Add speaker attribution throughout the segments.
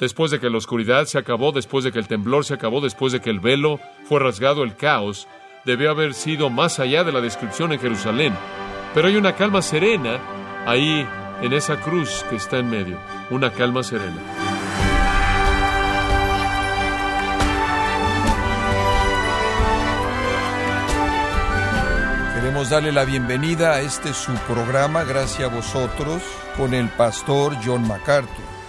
Speaker 1: Después de que la oscuridad se acabó, después de que el temblor se acabó, después de que el velo fue rasgado, el caos debió haber sido más allá de la descripción en Jerusalén. Pero hay una calma serena ahí en esa cruz que está en medio, una calma serena.
Speaker 2: Queremos darle la bienvenida a este su programa, gracias a vosotros, con el pastor John MacArthur.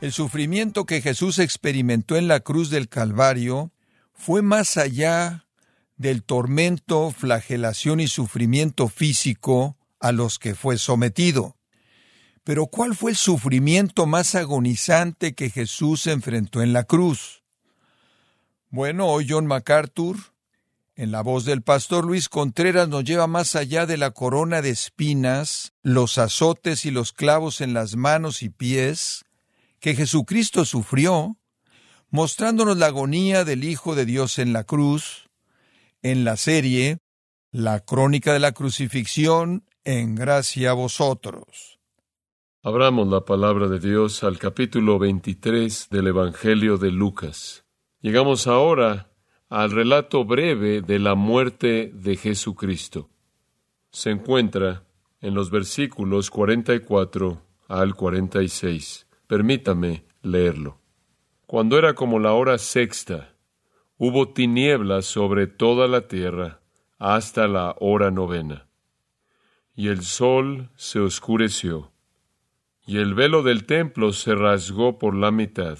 Speaker 2: El sufrimiento que Jesús experimentó en la cruz del Calvario fue más allá del tormento, flagelación y sufrimiento físico a los que fue sometido. Pero ¿cuál fue el sufrimiento más agonizante que Jesús enfrentó en la cruz? Bueno, hoy John MacArthur, en la voz del pastor Luis Contreras, nos lleva más allá de la corona de espinas, los azotes y los clavos en las manos y pies que Jesucristo sufrió, mostrándonos la agonía del Hijo de Dios en la cruz, en la serie La crónica de la crucifixión en gracia a vosotros.
Speaker 1: Abramos la palabra de Dios al capítulo 23 del Evangelio de Lucas. Llegamos ahora al relato breve de la muerte de Jesucristo. Se encuentra en los versículos 44 al 46. Permítame leerlo. Cuando era como la hora sexta, hubo tinieblas sobre toda la tierra hasta la hora novena. Y el sol se oscureció, y el velo del templo se rasgó por la mitad.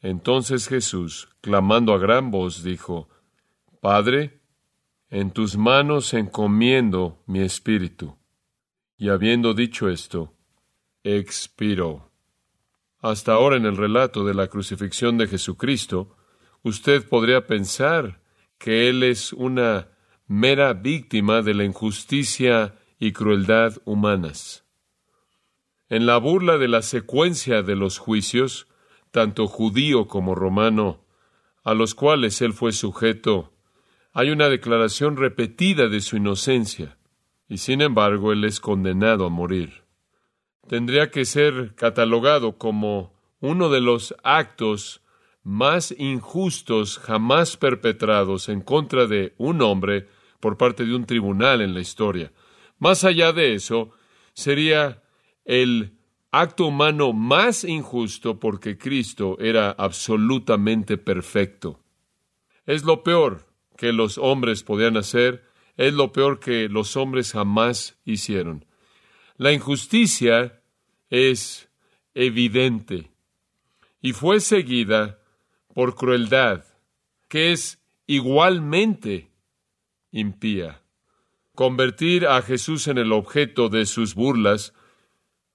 Speaker 1: Entonces Jesús, clamando a gran voz, dijo, Padre, en tus manos encomiendo mi espíritu. Y habiendo dicho esto, expiró. Hasta ahora en el relato de la crucifixión de Jesucristo, usted podría pensar que Él es una mera víctima de la injusticia y crueldad humanas. En la burla de la secuencia de los juicios, tanto judío como romano, a los cuales él fue sujeto, hay una declaración repetida de su inocencia, y sin embargo él es condenado a morir. Tendría que ser catalogado como uno de los actos más injustos jamás perpetrados en contra de un hombre por parte de un tribunal en la historia. Más allá de eso, sería el acto humano más injusto porque Cristo era absolutamente perfecto. Es lo peor que los hombres podían hacer, es lo peor que los hombres jamás hicieron. La injusticia es evidente y fue seguida por crueldad, que es igualmente impía. Convertir a Jesús en el objeto de sus burlas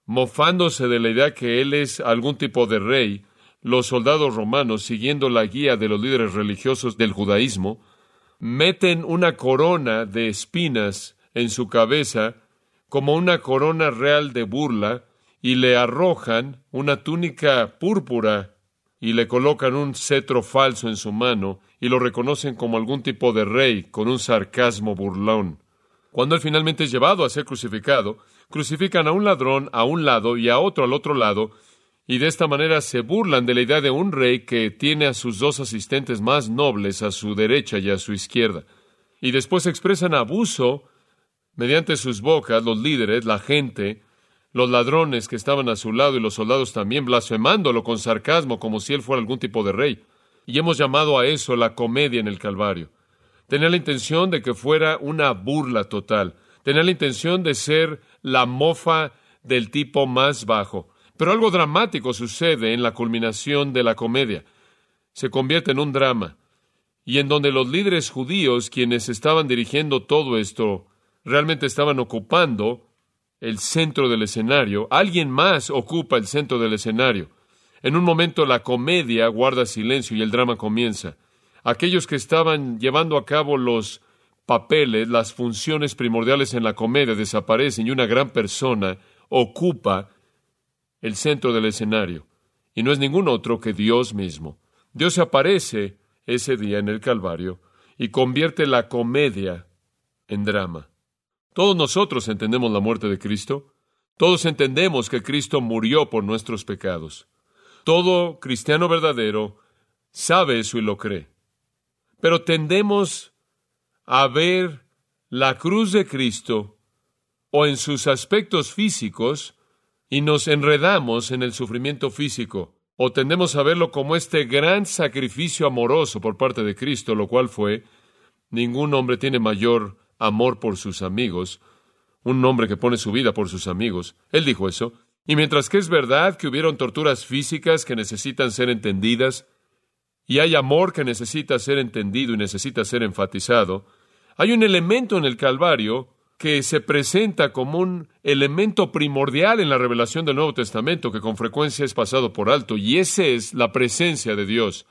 Speaker 1: mofándose de la idea que él es algún tipo de rey, los soldados romanos, siguiendo la guía de los líderes religiosos del judaísmo, meten una corona de espinas en su cabeza como una corona real de burla y le arrojan una túnica púrpura y le colocan un cetro falso en su mano y lo reconocen como algún tipo de rey con un sarcasmo burlón. Cuando él finalmente es llevado a ser crucificado, crucifican a un ladrón a un lado y a otro al otro lado, y de esta manera se burlan de la idea de un rey que tiene a sus dos asistentes más nobles a su derecha y a su izquierda. Y después expresan abuso mediante sus bocas, los líderes, la gente, los ladrones que estaban a su lado y los soldados también blasfemándolo con sarcasmo como si él fuera algún tipo de rey. Y hemos llamado a eso la comedia en el Calvario. Tenía la intención de que fuera una burla total. Tenía la intención de ser la mofa del tipo más bajo. Pero algo dramático sucede en la culminación de la comedia. Se convierte en un drama. Y en donde los líderes judíos, quienes estaban dirigiendo todo esto, realmente estaban ocupando el centro del escenario, alguien más ocupa el centro del escenario. En un momento la comedia guarda silencio y el drama comienza. Aquellos que estaban llevando a cabo los papeles, las funciones primordiales en la comedia desaparecen y una gran persona ocupa el centro del escenario. Y no es ningún otro que Dios mismo. Dios aparece ese día en el Calvario y convierte la comedia en drama. Todos nosotros entendemos la muerte de Cristo. Todos entendemos que Cristo murió por nuestros pecados. Todo cristiano verdadero sabe eso y lo cree. Pero tendemos a ver la cruz de Cristo o en sus aspectos físicos y nos enredamos en el sufrimiento físico, o tendemos a verlo como este gran sacrificio amoroso por parte de Cristo, lo cual fue, ningún hombre tiene mayor amor por sus amigos, un hombre que pone su vida por sus amigos. Él dijo eso. Y mientras que es verdad que hubieron torturas físicas que necesitan ser entendidas, y hay amor que necesita ser entendido y necesita ser enfatizado, hay un elemento en el Calvario que se presenta como un elemento primordial en la revelación del Nuevo Testamento que con frecuencia es pasado por alto, y esa es la presencia de Dios.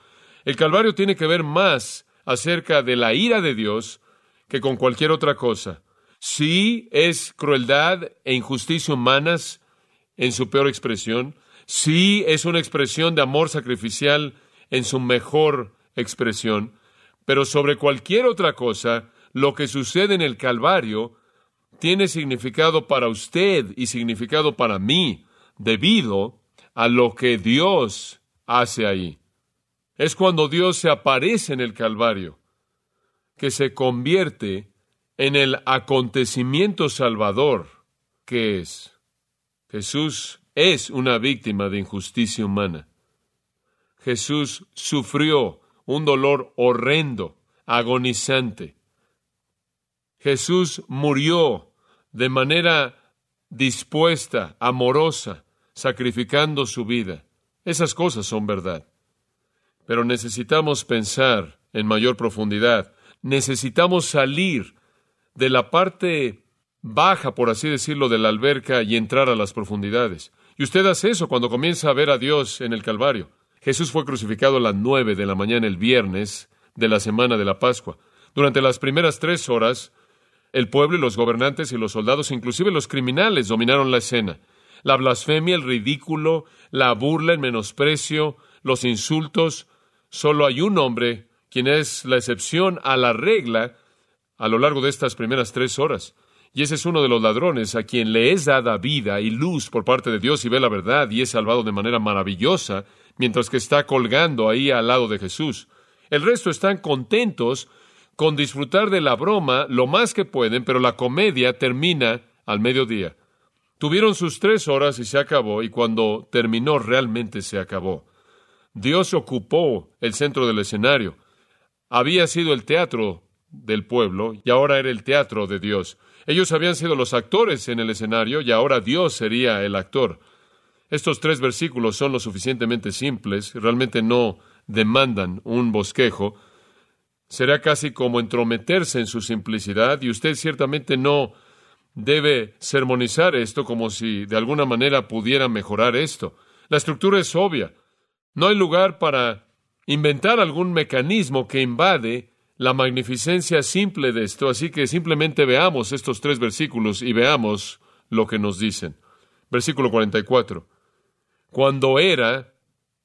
Speaker 1: El Calvario tiene que ver más acerca de la ira de Dios que con cualquier otra cosa. Sí es crueldad e injusticia humanas en su peor expresión, sí es una expresión de amor sacrificial en su mejor expresión, pero sobre cualquier otra cosa, lo que sucede en el Calvario tiene significado para usted y significado para mí debido a lo que Dios hace ahí. Es cuando Dios se aparece en el Calvario que se convierte en el acontecimiento salvador que es. Jesús es una víctima de injusticia humana. Jesús sufrió un dolor horrendo, agonizante. Jesús murió de manera dispuesta, amorosa, sacrificando su vida. Esas cosas son verdad. Pero necesitamos pensar en mayor profundidad. Necesitamos salir de la parte baja, por así decirlo, de la alberca y entrar a las profundidades. Y usted hace eso cuando comienza a ver a Dios en el Calvario. Jesús fue crucificado a las nueve de la mañana el viernes de la semana de la Pascua. Durante las primeras tres horas, el pueblo y los gobernantes y los soldados, inclusive los criminales, dominaron la escena. La blasfemia, el ridículo, la burla, el menosprecio, los insultos. Solo hay un hombre quien es la excepción a la regla a lo largo de estas primeras tres horas. Y ese es uno de los ladrones a quien le es dada vida y luz por parte de Dios y ve la verdad y es salvado de manera maravillosa, mientras que está colgando ahí al lado de Jesús. El resto están contentos con disfrutar de la broma lo más que pueden, pero la comedia termina al mediodía. Tuvieron sus tres horas y se acabó, y cuando terminó realmente se acabó. Dios ocupó el centro del escenario. Había sido el teatro del pueblo y ahora era el teatro de Dios. Ellos habían sido los actores en el escenario y ahora Dios sería el actor. Estos tres versículos son lo suficientemente simples, realmente no demandan un bosquejo, será casi como entrometerse en su simplicidad y usted ciertamente no debe sermonizar esto como si de alguna manera pudiera mejorar esto. La estructura es obvia. No hay lugar para inventar algún mecanismo que invade la magnificencia simple de esto, así que simplemente veamos estos tres versículos y veamos lo que nos dicen. Versículo 44. Cuando era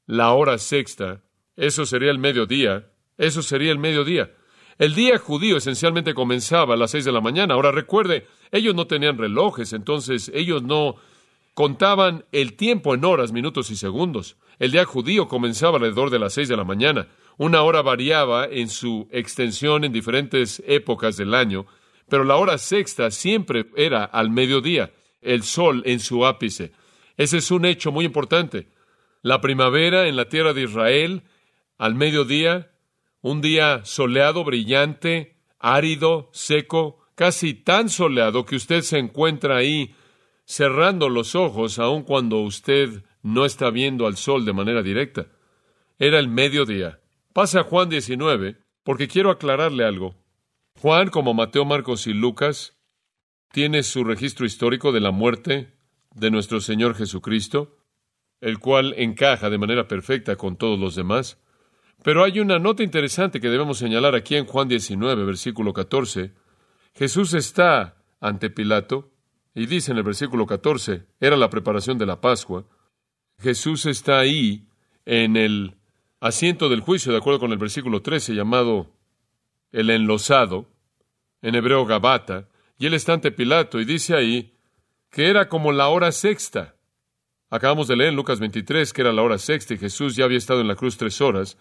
Speaker 1: la hora sexta, eso sería el mediodía, eso sería el mediodía. El día judío esencialmente comenzaba a las seis de la mañana. Ahora recuerde, ellos no tenían relojes, entonces ellos no contaban el tiempo en horas, minutos y segundos. El día judío comenzaba alrededor de las seis de la mañana. Una hora variaba en su extensión en diferentes épocas del año, pero la hora sexta siempre era al mediodía, el sol en su ápice. Ese es un hecho muy importante. La primavera en la tierra de Israel, al mediodía, un día soleado, brillante, árido, seco, casi tan soleado que usted se encuentra ahí cerrando los ojos aun cuando usted no está viendo al sol de manera directa. Era el mediodía. Pasa a Juan 19, porque quiero aclararle algo. Juan, como Mateo, Marcos y Lucas, tiene su registro histórico de la muerte de nuestro Señor Jesucristo, el cual encaja de manera perfecta con todos los demás. Pero hay una nota interesante que debemos señalar aquí en Juan 19, versículo 14. Jesús está ante Pilato y dice en el versículo 14, era la preparación de la Pascua. Jesús está ahí en el asiento del juicio, de acuerdo con el versículo 13, llamado el enlosado, en hebreo Gabata, y él está ante Pilato y dice ahí que era como la hora sexta. Acabamos de leer en Lucas 23 que era la hora sexta y Jesús ya había estado en la cruz tres horas.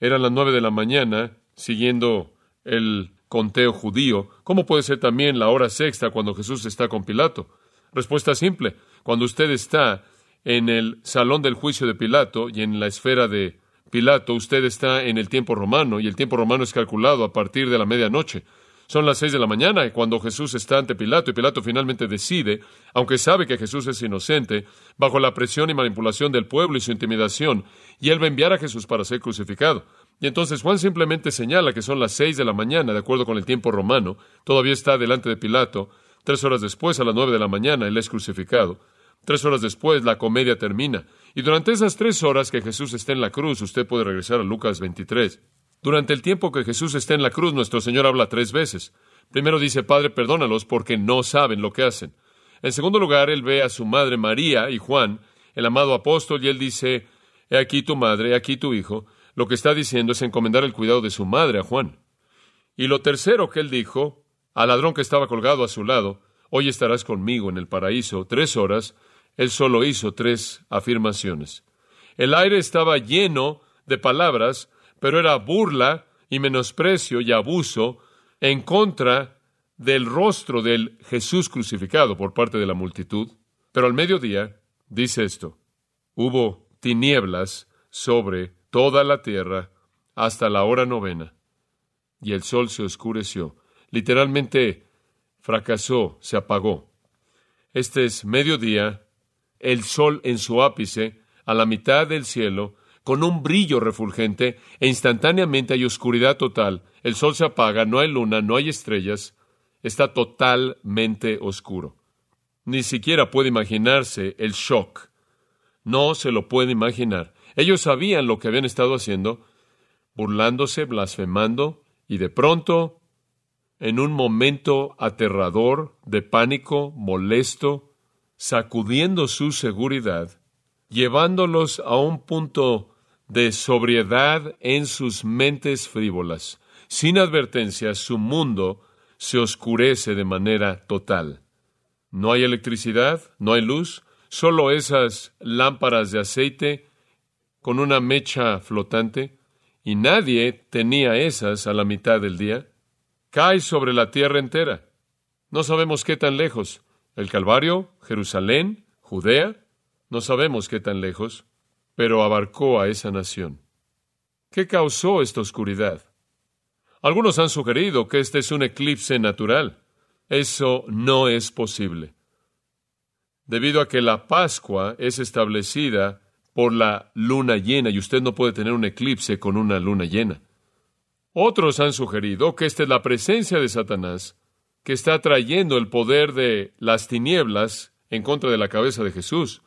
Speaker 1: Eran las nueve de la mañana, siguiendo el conteo judío. ¿Cómo puede ser también la hora sexta cuando Jesús está con Pilato? Respuesta simple. Cuando usted está en el salón del juicio de Pilato y en la esfera de Pilato, usted está en el tiempo romano y el tiempo romano es calculado a partir de la medianoche. Son las seis de la mañana cuando Jesús está ante Pilato y Pilato finalmente decide, aunque sabe que Jesús es inocente, bajo la presión y manipulación del pueblo y su intimidación, y él va a enviar a Jesús para ser crucificado. Y entonces Juan simplemente señala que son las seis de la mañana, de acuerdo con el tiempo romano, todavía está delante de Pilato, tres horas después, a las nueve de la mañana, él es crucificado. Tres horas después, la comedia termina. Y durante esas tres horas que Jesús está en la cruz, usted puede regresar a Lucas 23. Durante el tiempo que Jesús está en la cruz, nuestro Señor habla tres veces. Primero dice, Padre, perdónalos porque no saben lo que hacen. En segundo lugar, Él ve a su madre María y Juan, el amado apóstol, y Él dice, He aquí tu madre, he aquí tu hijo. Lo que está diciendo es encomendar el cuidado de su madre a Juan. Y lo tercero que Él dijo, al ladrón que estaba colgado a su lado, Hoy estarás conmigo en el paraíso tres horas, Él solo hizo tres afirmaciones. El aire estaba lleno de palabras pero era burla y menosprecio y abuso en contra del rostro del Jesús crucificado por parte de la multitud. Pero al mediodía, dice esto, hubo tinieblas sobre toda la tierra hasta la hora novena, y el sol se oscureció. Literalmente fracasó, se apagó. Este es mediodía, el sol en su ápice, a la mitad del cielo, con un brillo refulgente, e instantáneamente hay oscuridad total. El sol se apaga, no hay luna, no hay estrellas, está totalmente oscuro. Ni siquiera puede imaginarse el shock. No se lo puede imaginar. Ellos sabían lo que habían estado haciendo, burlándose, blasfemando, y de pronto, en un momento aterrador, de pánico, molesto, sacudiendo su seguridad, llevándolos a un punto de sobriedad en sus mentes frívolas. Sin advertencia, su mundo se oscurece de manera total. No hay electricidad, no hay luz, solo esas lámparas de aceite con una mecha flotante, y nadie tenía esas a la mitad del día. Cae sobre la tierra entera. No sabemos qué tan lejos. El Calvario, Jerusalén, Judea, no sabemos qué tan lejos pero abarcó a esa nación. ¿Qué causó esta oscuridad? Algunos han sugerido que este es un eclipse natural. Eso no es posible. Debido a que la Pascua es establecida por la luna llena y usted no puede tener un eclipse con una luna llena. Otros han sugerido que esta es la presencia de Satanás que está trayendo el poder de las tinieblas en contra de la cabeza de Jesús.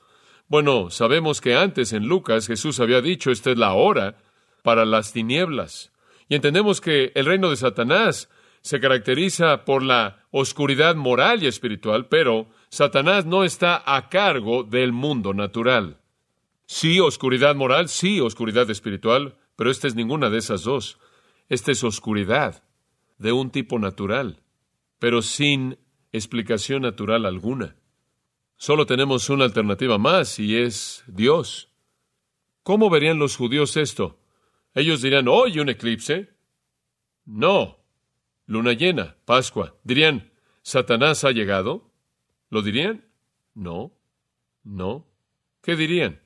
Speaker 1: Bueno, sabemos que antes en Lucas Jesús había dicho, esta es la hora para las tinieblas. Y entendemos que el reino de Satanás se caracteriza por la oscuridad moral y espiritual, pero Satanás no está a cargo del mundo natural. Sí, oscuridad moral, sí, oscuridad espiritual, pero esta es ninguna de esas dos. Esta es oscuridad de un tipo natural, pero sin explicación natural alguna. Solo tenemos una alternativa más y es Dios. ¿Cómo verían los judíos esto? Ellos dirían, hoy un eclipse. No. Luna llena, Pascua. Dirían, ¿Satanás ha llegado? ¿Lo dirían? No. No. ¿Qué dirían?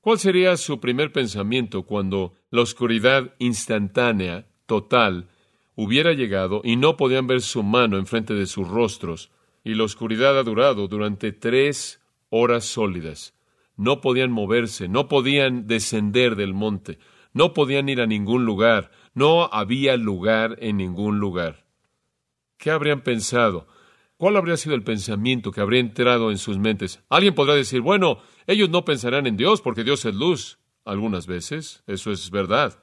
Speaker 1: ¿Cuál sería su primer pensamiento cuando la oscuridad instantánea, total, hubiera llegado y no podían ver su mano enfrente de sus rostros y la oscuridad ha durado durante tres horas sólidas. No podían moverse, no podían descender del monte, no podían ir a ningún lugar, no había lugar en ningún lugar. ¿Qué habrían pensado? ¿Cuál habría sido el pensamiento que habría entrado en sus mentes? Alguien podrá decir, bueno, ellos no pensarán en Dios porque Dios es luz. Algunas veces, eso es verdad.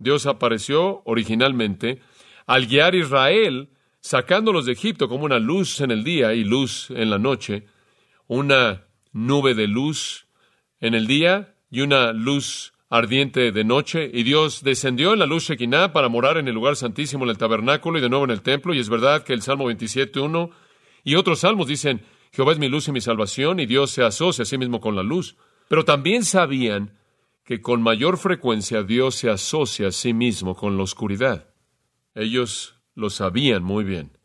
Speaker 1: Dios apareció originalmente al guiar a Israel sacándolos de Egipto como una luz en el día y luz en la noche, una nube de luz en el día y una luz ardiente de noche, y Dios descendió en la luz Shekinah para morar en el lugar santísimo en el tabernáculo y de nuevo en el templo, y es verdad que el Salmo 27.1 y otros salmos dicen Jehová es mi luz y mi salvación, y Dios se asocia a sí mismo con la luz. Pero también sabían que con mayor frecuencia Dios se asocia a sí mismo con la oscuridad. Ellos lo sabían muy bien.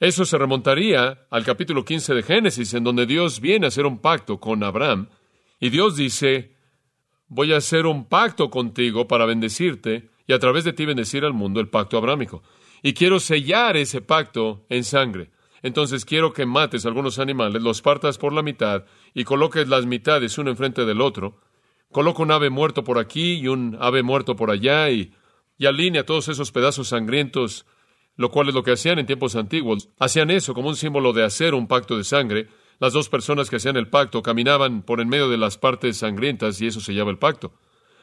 Speaker 1: Eso se remontaría al capítulo 15 de Génesis, en donde Dios viene a hacer un pacto con Abraham, y Dios dice, voy a hacer un pacto contigo para bendecirte y a través de ti bendecir al mundo, el pacto abrámico. Y quiero sellar ese pacto en sangre. Entonces quiero que mates algunos animales, los partas por la mitad y coloques las mitades uno enfrente del otro. Coloca un ave muerto por aquí y un ave muerto por allá y, alinea todos esos pedazos sangrientos, lo cual es lo que hacían en tiempos antiguos. Hacían eso como un símbolo de hacer un pacto de sangre. Las dos personas que hacían el pacto caminaban por en medio de las partes sangrientas y eso se llama el pacto.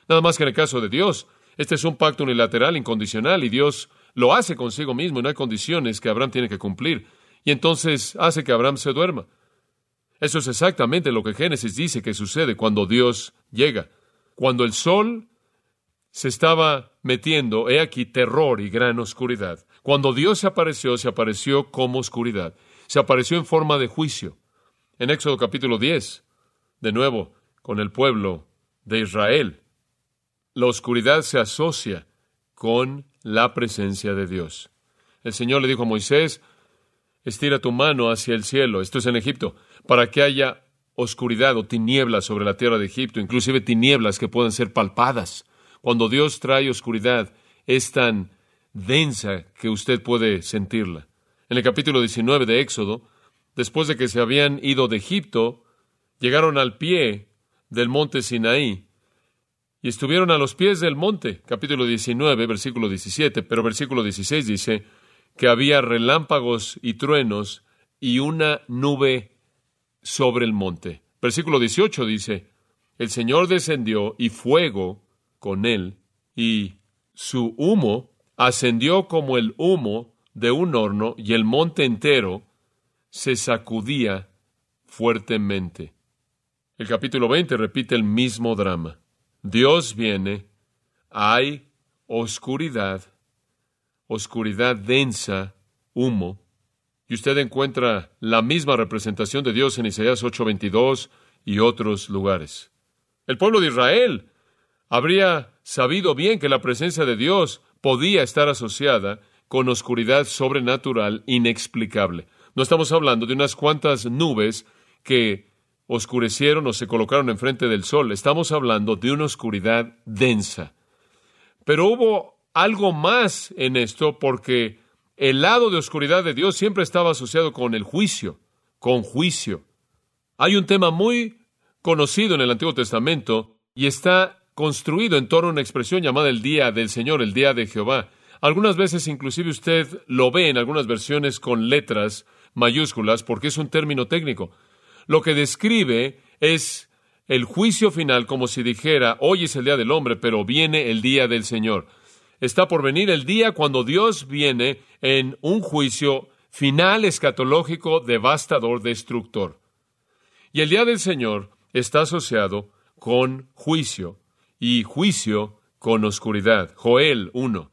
Speaker 1: Nada más que en el caso de Dios, este es un pacto unilateral, incondicional, y Dios lo hace consigo mismo y no hay condiciones que Abraham tiene que cumplir. Y entonces hace que Abraham se duerma. Eso es exactamente lo que Génesis dice que sucede cuando Dios llega. Cuando el sol se estaba metiendo, he aquí terror y gran oscuridad. Cuando Dios se apareció, se apareció como oscuridad. Se apareció en forma de juicio. En Éxodo capítulo 10, de nuevo, con el pueblo de Israel. La oscuridad se asocia con la presencia de Dios. El Señor le dijo a Moisés, estira tu mano hacia el cielo, esto es en Egipto, para que haya oscuridad o tinieblas sobre la tierra de Egipto, inclusive tinieblas que puedan ser palpadas. Cuando Dios trae oscuridad, es tan densa que usted puede sentirla. En el capítulo 19 de Éxodo, después de que se habían ido de Egipto, llegaron al pie del monte Sinaí, y estuvieron a los pies del monte, capítulo 19, versículo 17, pero versículo 16 dice que había relámpagos y truenos y una nube sobre el monte. Versículo 18 dice, el Señor descendió y fuego con él, y su humo ascendió como el humo de un horno, y el monte entero se sacudía fuertemente. El capítulo 20 repite el mismo drama. Dios viene, hay oscuridad, oscuridad densa, humo, y usted encuentra la misma representación de Dios en Isaías 8:22 y otros lugares. El pueblo de Israel habría sabido bien que la presencia de Dios podía estar asociada con oscuridad sobrenatural inexplicable. No estamos hablando de unas cuantas nubes que oscurecieron o se colocaron enfrente del sol. Estamos hablando de una oscuridad densa. Pero hubo algo más en esto porque el lado de oscuridad de Dios siempre estaba asociado con el juicio, con juicio. Hay un tema muy conocido en el Antiguo Testamento y está construido en torno a una expresión llamada el día del Señor, el día de Jehová. Algunas veces inclusive usted lo ve en algunas versiones con letras mayúsculas porque es un término técnico lo que describe es el juicio final como si dijera, hoy es el día del hombre, pero viene el día del Señor. Está por venir el día cuando Dios viene en un juicio final escatológico, devastador, destructor. Y el día del Señor está asociado con juicio y juicio con oscuridad. Joel 1.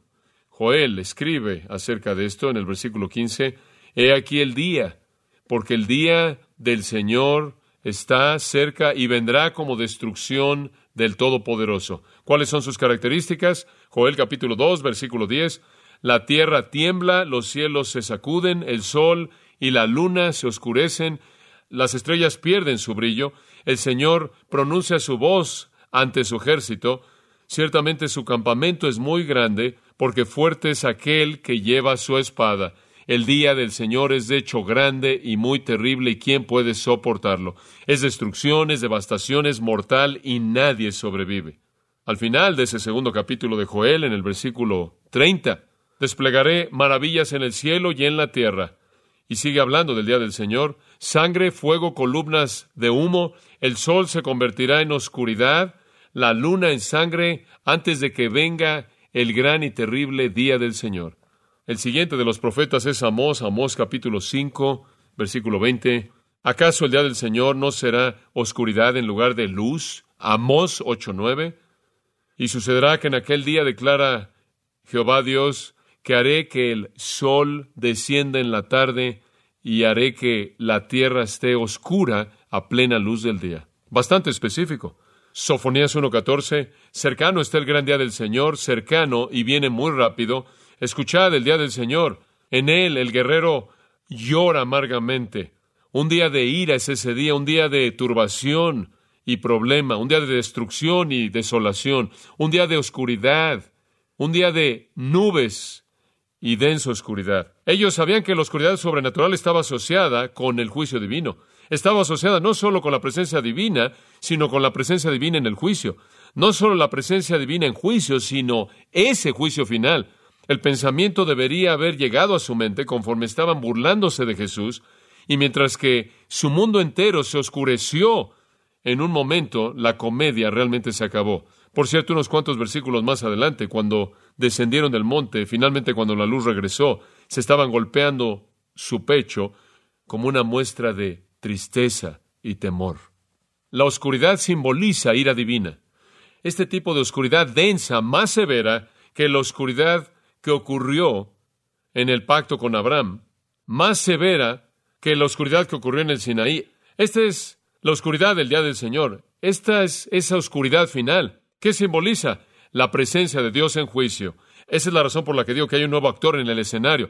Speaker 1: Joel escribe acerca de esto en el versículo 15, He aquí el día, porque el día del Señor está cerca y vendrá como destrucción del Todopoderoso. ¿Cuáles son sus características? Joel capítulo 2, versículo 10. La tierra tiembla, los cielos se sacuden, el sol y la luna se oscurecen, las estrellas pierden su brillo, el Señor pronuncia su voz ante su ejército, ciertamente su campamento es muy grande, porque fuerte es aquel que lleva su espada. El día del Señor es de hecho grande y muy terrible, y ¿quién puede soportarlo? Es destrucción, es devastación, es mortal, y nadie sobrevive. Al final de ese segundo capítulo de Joel, en el versículo 30, desplegaré maravillas en el cielo y en la tierra. Y sigue hablando del día del Señor. Sangre, fuego, columnas de humo, el sol se convertirá en oscuridad, la luna en sangre, antes de que venga el gran y terrible día del Señor. El siguiente de los profetas es Amós, Amós capítulo 5, versículo 20. ¿Acaso el día del Señor no será oscuridad en lugar de luz? Amós 8:9. Y sucederá que en aquel día declara Jehová Dios que haré que el sol descienda en la tarde y haré que la tierra esté oscura a plena luz del día. Bastante específico. Sofonías 1.14, cercano está el gran día del Señor, cercano y viene muy rápido. Escuchad el día del Señor. En él el guerrero llora amargamente. Un día de ira es ese día, un día de turbación y problema, un día de destrucción y desolación, un día de oscuridad, un día de nubes y densa oscuridad. Ellos sabían que la oscuridad sobrenatural estaba asociada con el juicio divino. Estaba asociada no solo con la presencia divina, sino con la presencia divina en el juicio. No solo la presencia divina en juicio, sino ese juicio final. El pensamiento debería haber llegado a su mente conforme estaban burlándose de Jesús, y mientras que su mundo entero se oscureció en un momento, la comedia realmente se acabó. Por cierto, unos cuantos versículos más adelante, cuando descendieron del monte, finalmente cuando la luz regresó, se estaban golpeando su pecho como una muestra de tristeza y temor. La oscuridad simboliza ira divina. Este tipo de oscuridad densa, más severa que la oscuridad que ocurrió en el pacto con Abraham, más severa que la oscuridad que ocurrió en el Sinaí. Esta es la oscuridad del día del Señor. Esta es esa oscuridad final. ¿Qué simboliza? La presencia de Dios en juicio. Esa es la razón por la que digo que hay un nuevo actor en el escenario.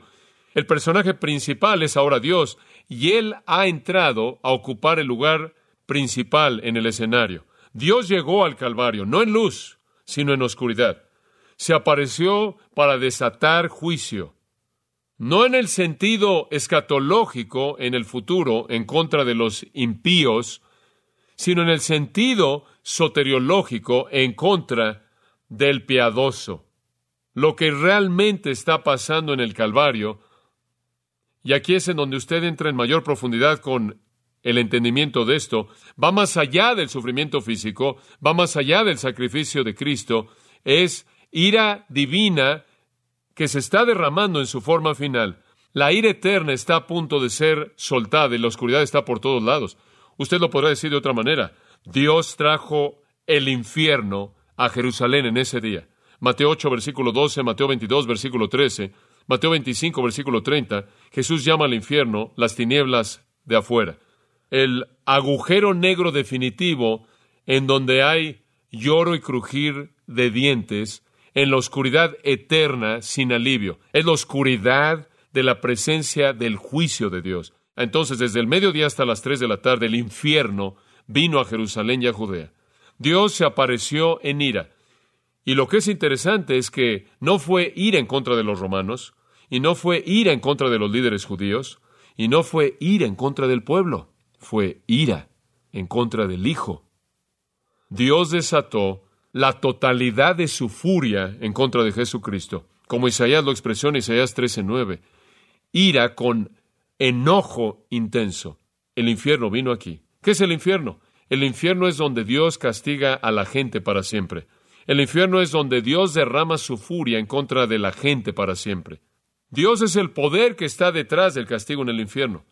Speaker 1: El personaje principal es ahora Dios y Él ha entrado a ocupar el lugar principal en el escenario. Dios llegó al Calvario, no en luz, sino en oscuridad se apareció para desatar juicio, no en el sentido escatológico en el futuro en contra de los impíos, sino en el sentido soteriológico en contra del piadoso. Lo que realmente está pasando en el Calvario, y aquí es en donde usted entra en mayor profundidad con el entendimiento de esto, va más allá del sufrimiento físico, va más allá del sacrificio de Cristo, es ira divina que se está derramando en su forma final. La ira eterna está a punto de ser soltada y la oscuridad está por todos lados. Usted lo podrá decir de otra manera. Dios trajo el infierno a Jerusalén en ese día. Mateo 8, versículo 12, Mateo 22, versículo 13, Mateo 25, versículo 30. Jesús llama al infierno las tinieblas de afuera. El agujero negro definitivo en donde hay lloro y crujir de dientes en la oscuridad eterna sin alivio. Es la oscuridad de la presencia del juicio de Dios. Entonces, desde el mediodía hasta las tres de la tarde, el infierno vino a Jerusalén y a Judea. Dios se apareció en ira. Y lo que es interesante es que no fue ira en contra de los romanos, y no fue ira en contra de los líderes judíos, y no fue ira en contra del pueblo, fue ira en contra del Hijo. Dios desató la totalidad de su furia en contra de Jesucristo, como Isaías lo expresó en Isaías 13:9. Ira con enojo intenso. El infierno vino aquí. ¿Qué es el infierno? El infierno es donde Dios castiga a la gente para siempre. El infierno es donde Dios derrama su furia en contra de la gente para siempre. Dios es el poder que está detrás del castigo en el infierno.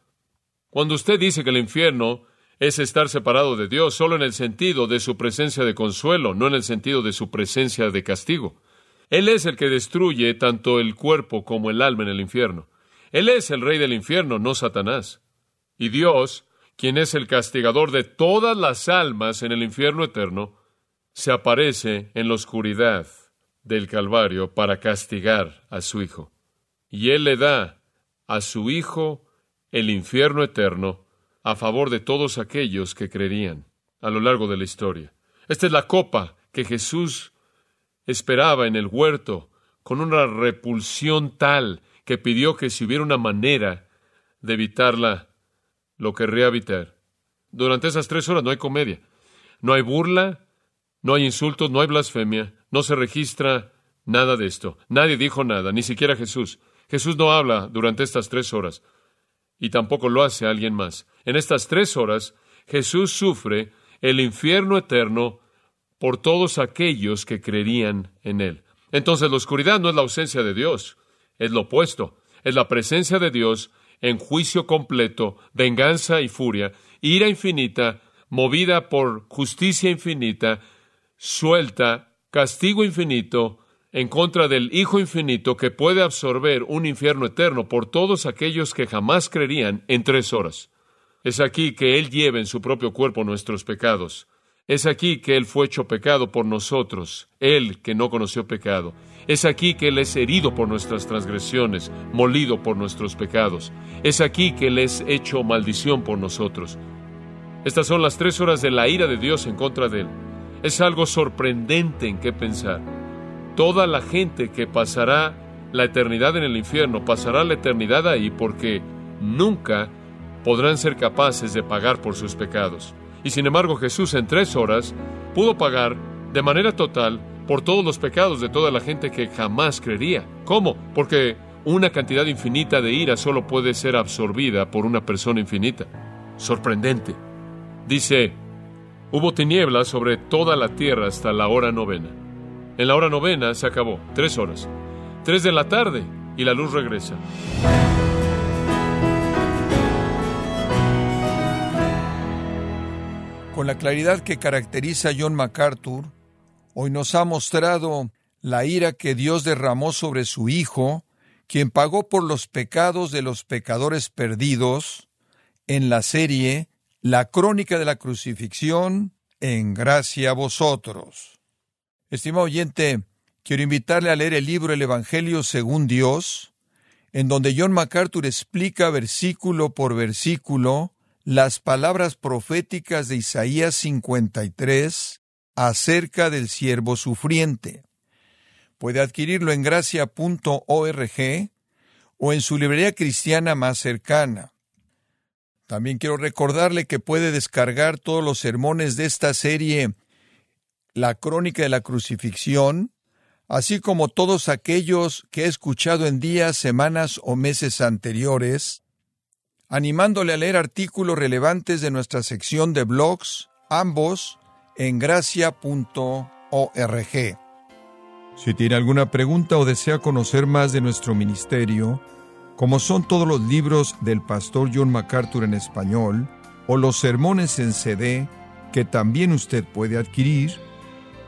Speaker 1: Cuando usted dice que el infierno es estar separado de Dios solo en el sentido de su presencia de consuelo, no en el sentido de su presencia de castigo. Él es el que destruye tanto el cuerpo como el alma en el infierno. Él es el rey del infierno, no Satanás. Y Dios, quien es el castigador de todas las almas en el infierno eterno, se aparece en la oscuridad del Calvario para castigar a su Hijo. Y Él le da a su Hijo el infierno eterno a favor de todos aquellos que creerían a lo largo de la historia. Esta es la copa que Jesús esperaba en el huerto, con una repulsión tal que pidió que si hubiera una manera de evitarla, lo querría evitar. Durante esas tres horas no hay comedia, no hay burla, no hay insultos, no hay blasfemia, no se registra nada de esto. Nadie dijo nada, ni siquiera Jesús. Jesús no habla durante estas tres horas y tampoco lo hace alguien más. En estas tres horas, Jesús sufre el infierno eterno por todos aquellos que creerían en Él. Entonces la oscuridad no es la ausencia de Dios, es lo opuesto, es la presencia de Dios en juicio completo, venganza y furia, ira infinita, movida por justicia infinita, suelta, castigo infinito, en contra del Hijo infinito que puede absorber un infierno eterno por todos aquellos que jamás creerían en tres horas. Es aquí que Él lleva en su propio cuerpo nuestros pecados. Es aquí que Él fue hecho pecado por nosotros, Él que no conoció pecado. Es aquí que Él es herido por nuestras transgresiones, molido por nuestros pecados. Es aquí que Él es hecho maldición por nosotros. Estas son las tres horas de la ira de Dios en contra de Él. Es algo sorprendente en qué pensar. Toda la gente que pasará la eternidad en el infierno pasará la eternidad ahí porque nunca podrán ser capaces de pagar por sus pecados. Y sin embargo Jesús en tres horas pudo pagar de manera total por todos los pecados de toda la gente que jamás creería. ¿Cómo? Porque una cantidad infinita de ira solo puede ser absorbida por una persona infinita. Sorprendente. Dice, hubo tinieblas sobre toda la tierra hasta la hora novena. En la hora novena se acabó, tres horas. Tres de la tarde y la luz regresa.
Speaker 2: Con la claridad que caracteriza a John MacArthur, hoy nos ha mostrado la ira que Dios derramó sobre su Hijo, quien pagó por los pecados de los pecadores perdidos, en la serie La crónica de la crucifixión, en gracia a vosotros. Estimado oyente, quiero invitarle a leer el libro El Evangelio según Dios, en donde John MacArthur explica versículo por versículo las palabras proféticas de Isaías 53 acerca del siervo sufriente. Puede adquirirlo en gracia.org o en su librería cristiana más cercana. También quiero recordarle que puede descargar todos los sermones de esta serie La Crónica de la Crucifixión, así como todos aquellos que he escuchado en días, semanas o meses anteriores, animándole a leer artículos relevantes de nuestra sección de blogs, ambos en gracia.org. Si tiene alguna pregunta o desea conocer más de nuestro ministerio, como son todos los libros del pastor John MacArthur en español, o los sermones en CD que también usted puede adquirir,